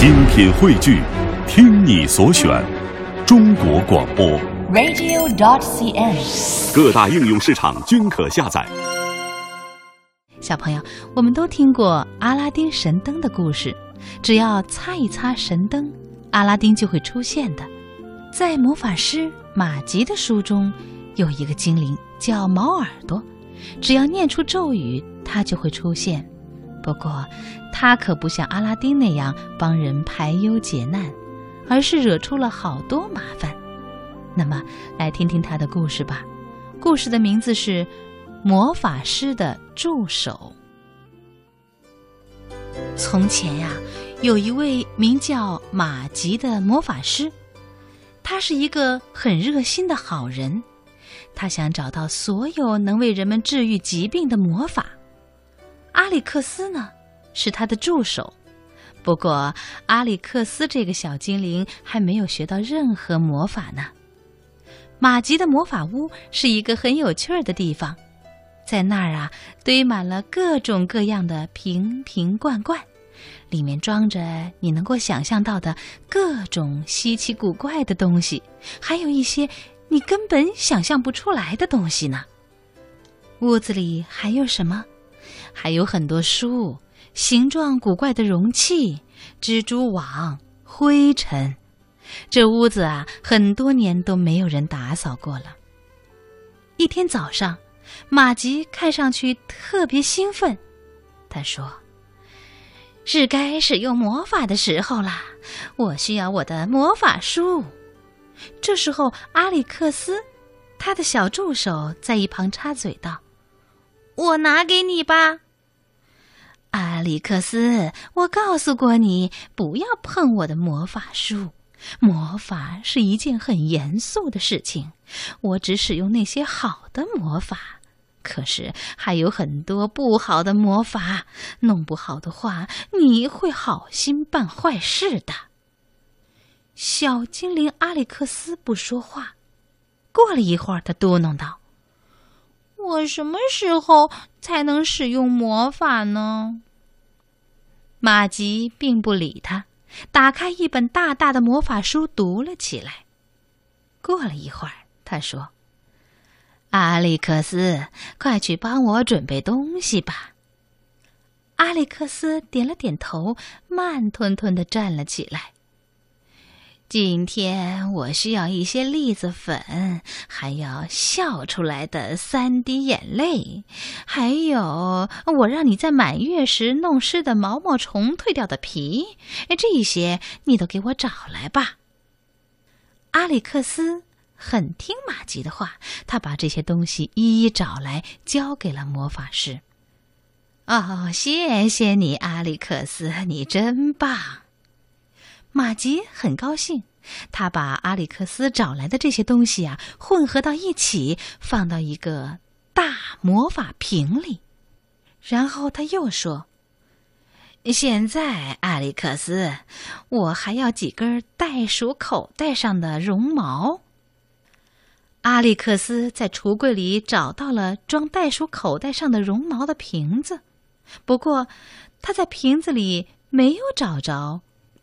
精品汇聚，听你所选，中国广播。radio.dot.cn，。各大应用市场均可下载。小朋友，我们都听过阿拉丁神灯的故事，只要擦一擦神灯，阿拉丁就会出现的。在魔法师马吉的书中，有一个精灵叫毛耳朵，只要念出咒语，它就会出现。不过，他可不像阿拉丁那样帮人排忧解难，而是惹出了好多麻烦。那么，来听听他的故事吧。故事的名字是《魔法师的助手》。从前呀，有一位名叫马吉的魔法师，他是一个很热心的好人，他想找到所有能为人们治愈疾病的魔法。阿里克斯呢，是他的助手。不过，阿里克斯这个小精灵还没有学到任何魔法呢。马吉的魔法屋是一个很有趣儿的地方，在那儿啊，堆满了各种各样的瓶瓶罐罐，里面装着你能够想象到的各种稀奇古怪的东西，还有一些你根本想象不出来的东西呢。屋子里还有什么？还有很多书，形状古怪的容器，蜘蛛网，灰尘。这屋子啊，很多年都没有人打扫过了。一天早上，马吉看上去特别兴奋，他说：“是该使用魔法的时候啦！我需要我的魔法书。”这时候，阿里克斯，他的小助手在一旁插嘴道：“我拿给你吧。”阿里克斯，我告诉过你，不要碰我的魔法书。魔法是一件很严肃的事情，我只使用那些好的魔法。可是还有很多不好的魔法，弄不好的话，你会好心办坏事的。小精灵阿里克斯不说话。过了一会儿，他嘟囔道：“我什么时候才能使用魔法呢？”马吉并不理他。打开一本大大的魔法书，读了起来。过了一会儿，他说：“阿里克斯，快去帮我准备东西吧。”阿里克斯点了点头，慢吞吞的站了起来。今天我需要一些栗子粉，还要笑出来的三滴眼泪，还有我让你在满月时弄湿的毛毛虫蜕掉的皮，这些你都给我找来吧。阿里克斯很听马吉的话，他把这些东西一一找来，交给了魔法师。哦，谢谢你，阿里克斯，你真棒。马吉很高兴，他把阿里克斯找来的这些东西啊混合到一起，放到一个大魔法瓶里。然后他又说：“现在，阿里克斯，我还要几根袋鼠口袋上的绒毛。”阿里克斯在橱柜里找到了装袋鼠口袋上的绒毛的瓶子，不过他在瓶子里没有找着。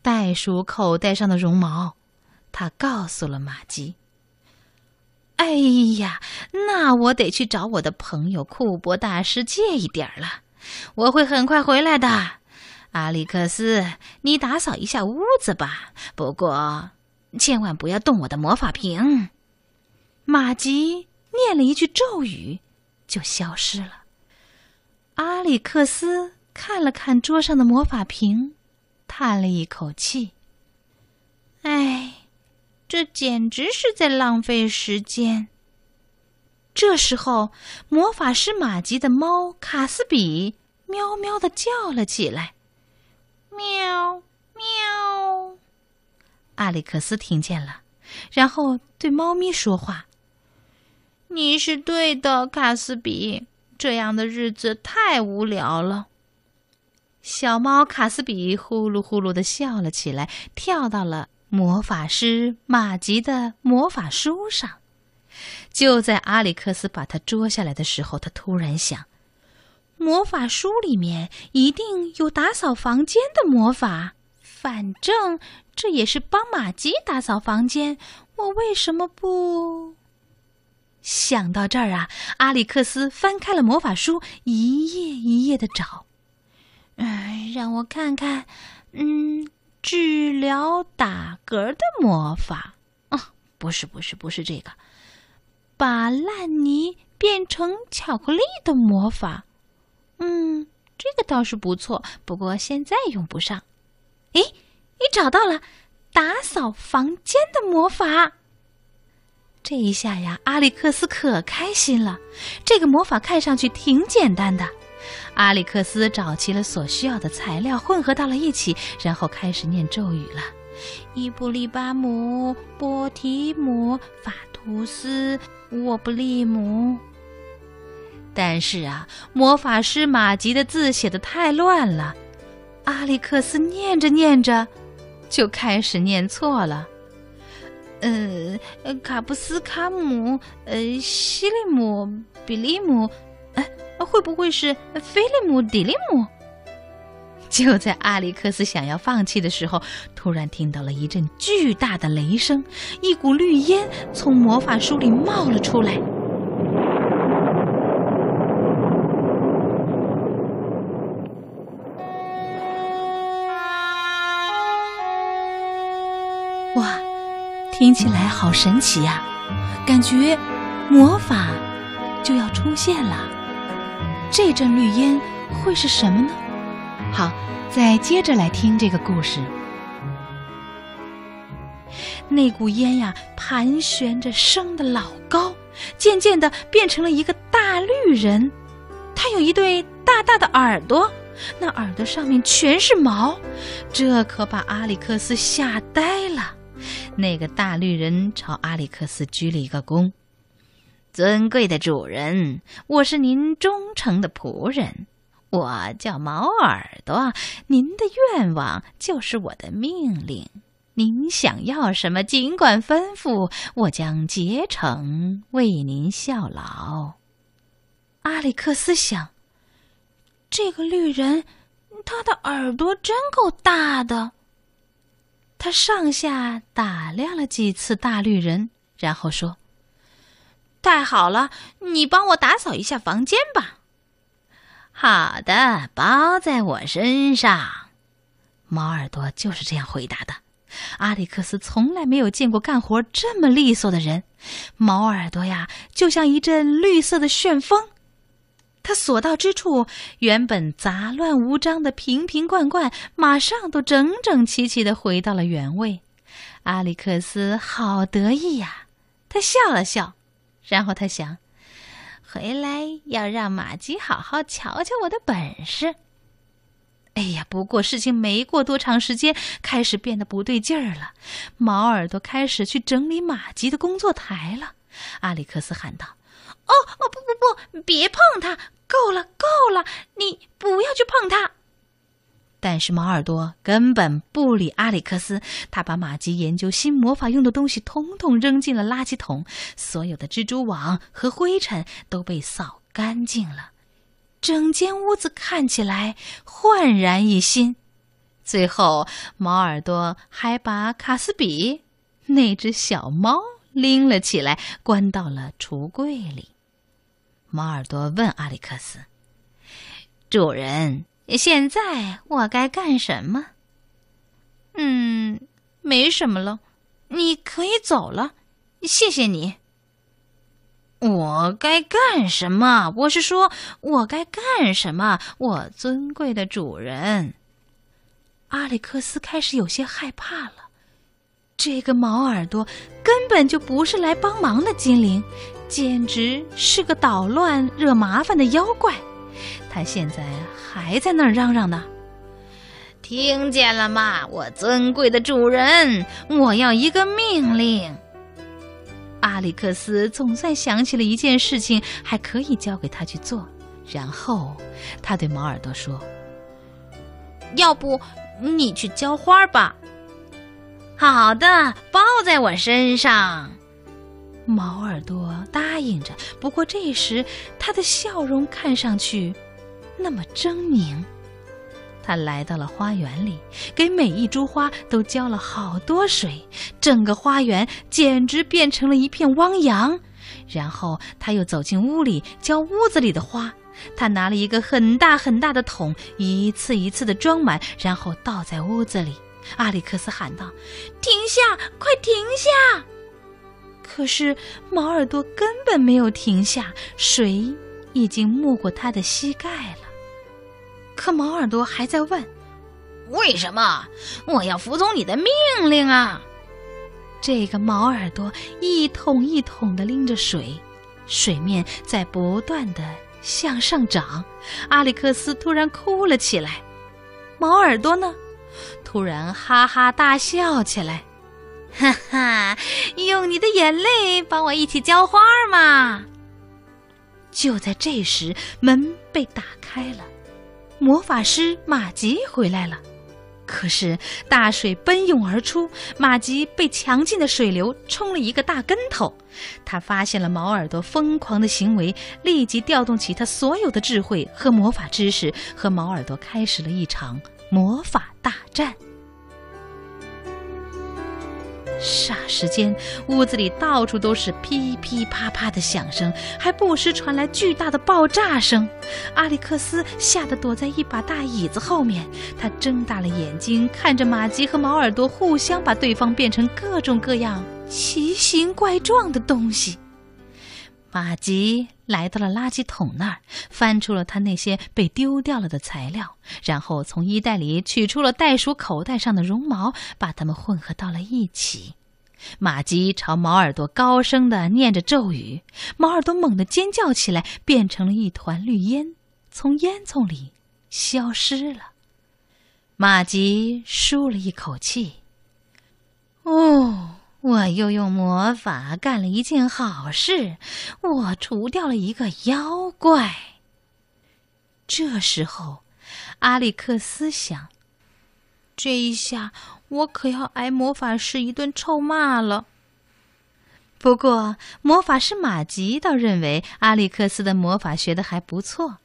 袋鼠口袋上的绒毛，他告诉了马吉。哎呀，那我得去找我的朋友库伯大师借一点了。我会很快回来的，阿里克斯，你打扫一下屋子吧。不过，千万不要动我的魔法瓶。马吉念了一句咒语，就消失了。阿里克斯看了看桌上的魔法瓶。叹了一口气，哎，这简直是在浪费时间。这时候，魔法师马吉的猫卡斯比喵喵的叫了起来：“喵喵！”阿里克斯听见了，然后对猫咪说话：“你是对的，卡斯比，这样的日子太无聊了。”小猫卡斯比呼噜呼噜的笑了起来，跳到了魔法师马吉的魔法书上。就在阿里克斯把它捉下来的时候，他突然想：魔法书里面一定有打扫房间的魔法，反正这也是帮马吉打扫房间，我为什么不？想到这儿啊，阿里克斯翻开了魔法书，一页一页的找。嗯，让我看看，嗯，治疗打嗝的魔法啊，不是，不是，不是这个，把烂泥变成巧克力的魔法。嗯，这个倒是不错，不过现在用不上。诶，你找到了打扫房间的魔法。这一下呀，阿里克斯可开心了。这个魔法看上去挺简单的。阿里克斯找齐了所需要的材料，混合到了一起，然后开始念咒语了：伊布利巴姆、波提姆、法图斯、沃布利姆。但是啊，魔法师马吉的字写的太乱了，阿里克斯念着念着，就开始念错了。呃，卡布斯卡姆，呃，西利姆，比利姆，会不会是菲利姆迪利姆？就在阿里克斯想要放弃的时候，突然听到了一阵巨大的雷声，一股绿烟从魔法书里冒了出来。哇，听起来好神奇呀！感觉魔法就要出现了。这阵绿烟会是什么呢？好，再接着来听这个故事。那股烟呀，盘旋着升得老高，渐渐的变成了一个大绿人。他有一对大大的耳朵，那耳朵上面全是毛，这可把阿里克斯吓呆了。那个大绿人朝阿里克斯鞠了一个躬：“尊贵的主人，我是您忠诚的仆人，我叫毛耳朵。您的愿望就是我的命令，您想要什么尽管吩咐，我将竭诚为您效劳。”阿里克斯想：“这个绿人，他的耳朵真够大的。”他上下打量了几次大绿人，然后说：“太好了，你帮我打扫一下房间吧。”“好的，包在我身上。”猫耳朵就是这样回答的。阿里克斯从来没有见过干活这么利索的人。猫耳朵呀，就像一阵绿色的旋风。他所到之处，原本杂乱无章的瓶瓶罐罐，马上都整整齐齐的回到了原位。阿里克斯好得意呀！他笑了笑，然后他想：回来要让马吉好好瞧瞧我的本事。哎呀，不过事情没过多长时间，开始变得不对劲儿了。毛耳朵开始去整理马吉的工作台了。阿里克斯喊道：“哦哦，不不不，别碰它！”够了，够了！你不要去碰它。但是毛耳朵根本不理阿里克斯，他把马吉研究新魔法用的东西统统扔进了垃圾桶，所有的蜘蛛网和灰尘都被扫干净了，整间屋子看起来焕然一新。最后，毛耳朵还把卡斯比那只小猫拎了起来，关到了橱柜里。猫耳朵问阿里克斯：“主人，现在我该干什么？”“嗯，没什么了，你可以走了。谢谢你。”“我该干什么？我是说，我该干什么？我尊贵的主人。”阿里克斯开始有些害怕了。这个毛耳朵根本就不是来帮忙的精灵。简直是个捣乱、惹麻烦的妖怪！他现在还在那儿嚷嚷呢。听见了吗，我尊贵的主人？我要一个命令。阿里克斯总算想起了一件事情，还可以交给他去做。然后他对毛耳朵说：“要不你去浇花吧？”好的，包在我身上。毛耳朵答应着，不过这时他的笑容看上去那么狰狞。他来到了花园里，给每一株花都浇了好多水，整个花园简直变成了一片汪洋。然后他又走进屋里，浇屋子里的花。他拿了一个很大很大的桶，一次一次的装满，然后倒在屋子里。阿里克斯喊道：“停下，快停下！”可是毛耳朵根本没有停下，水已经没过他的膝盖了。可毛耳朵还在问：“为什么我要服从你的命令啊？”这个毛耳朵一桶一桶的拎着水，水面在不断的向上涨。阿里克斯突然哭了起来，毛耳朵呢，突然哈哈大笑起来。哈哈，用你的眼泪帮我一起浇花嘛！就在这时，门被打开了，魔法师马吉回来了。可是大水奔涌而出，马吉被强劲的水流冲了一个大跟头。他发现了毛耳朵疯狂的行为，立即调动起他所有的智慧和魔法知识，和毛耳朵开始了一场魔法大战。霎时间，屋子里到处都是噼噼啪啪的响声，还不时传来巨大的爆炸声。阿里克斯吓得躲在一把大椅子后面，他睁大了眼睛看着马吉和毛耳朵互相把对方变成各种各样奇形怪状的东西。马吉来到了垃圾桶那儿，翻出了他那些被丢掉了的材料，然后从衣袋里取出了袋鼠口袋上的绒毛，把它们混合到了一起。马吉朝毛耳朵高声的念着咒语，毛耳朵猛地尖叫起来，变成了一团绿烟，从烟囱里消失了。马吉舒了一口气，我又用魔法干了一件好事，我除掉了一个妖怪。这时候，阿里克斯想：这一下我可要挨魔法师一顿臭骂了。不过，魔法师马吉倒认为阿里克斯的魔法学的还不错。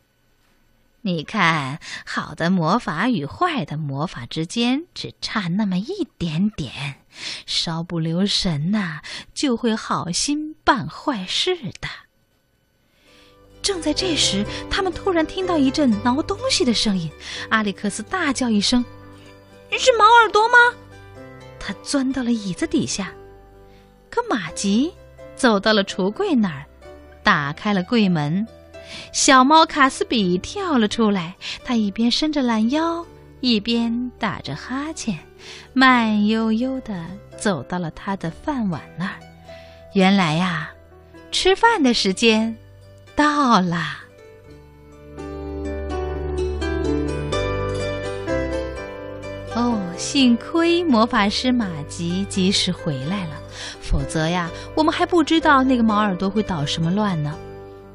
你看，好的魔法与坏的魔法之间只差那么一点点，稍不留神呐，就会好心办坏事的。正在这时，他们突然听到一阵挠东西的声音，阿里克斯大叫一声：“是毛耳朵吗？”他钻到了椅子底下，可马吉走到了橱柜那儿，打开了柜门。小猫卡斯比跳了出来，它一边伸着懒腰，一边打着哈欠，慢悠悠地走到了他的饭碗那儿。原来呀，吃饭的时间到了。哦，幸亏魔法师马吉及时回来了，否则呀，我们还不知道那个毛耳朵会捣什么乱呢。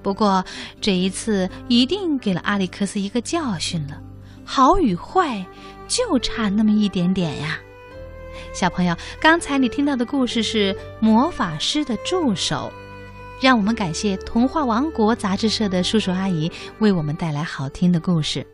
不过这一次一定给了阿里克斯一个教训了，好与坏就差那么一点点呀。小朋友，刚才你听到的故事是《魔法师的助手》，让我们感谢童话王国杂志社的叔叔阿姨为我们带来好听的故事。